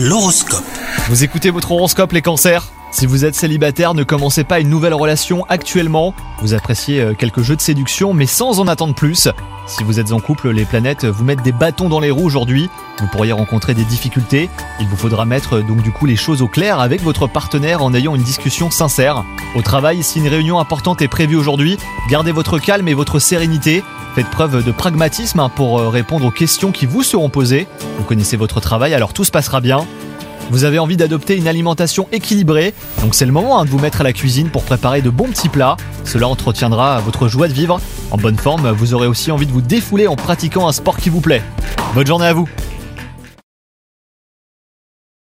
L'horoscope. Vous écoutez votre horoscope les cancers? Si vous êtes célibataire, ne commencez pas une nouvelle relation actuellement. Vous appréciez euh, quelques jeux de séduction mais sans en attendre plus. Si vous êtes en couple, les planètes vous mettent des bâtons dans les roues aujourd'hui. Vous pourriez rencontrer des difficultés. Il vous faudra mettre euh, donc du coup les choses au clair avec votre partenaire en ayant une discussion sincère. Au travail, si une réunion importante est prévue aujourd'hui, gardez votre calme et votre sérénité. Faites preuve de pragmatisme hein, pour euh, répondre aux questions qui vous seront posées. Vous connaissez votre travail, alors tout se passera bien. Vous avez envie d'adopter une alimentation équilibrée, donc c'est le moment hein, de vous mettre à la cuisine pour préparer de bons petits plats. Cela entretiendra votre joie de vivre. En bonne forme, vous aurez aussi envie de vous défouler en pratiquant un sport qui vous plaît. Bonne journée à vous